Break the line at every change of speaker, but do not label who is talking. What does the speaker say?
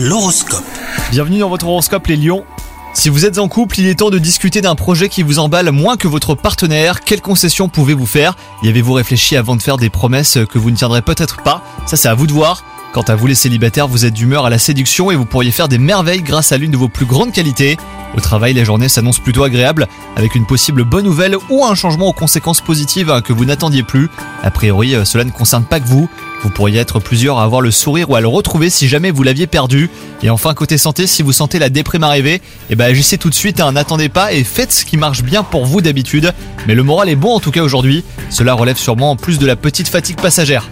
L'horoscope.
Bienvenue dans votre horoscope les lions. Si vous êtes en couple, il est temps de discuter d'un projet qui vous emballe moins que votre partenaire. Quelles concessions pouvez-vous faire? Y avez-vous réfléchi avant de faire des promesses que vous ne tiendrez peut-être pas? Ça c'est à vous de voir. Quant à vous les célibataires, vous êtes d'humeur à la séduction et vous pourriez faire des merveilles grâce à l'une de vos plus grandes qualités. Au travail, les journées s'annoncent plutôt agréables, avec une possible bonne nouvelle ou un changement aux conséquences positives hein, que vous n'attendiez plus. A priori, euh, cela ne concerne pas que vous. Vous pourriez être plusieurs à avoir le sourire ou à le retrouver si jamais vous l'aviez perdu. Et enfin, côté santé, si vous sentez la déprime arriver, eh ben agissez tout de suite, hein, n'attendez pas et faites ce qui marche bien pour vous d'habitude. Mais le moral est bon en tout cas aujourd'hui. Cela relève sûrement en plus de la petite fatigue passagère.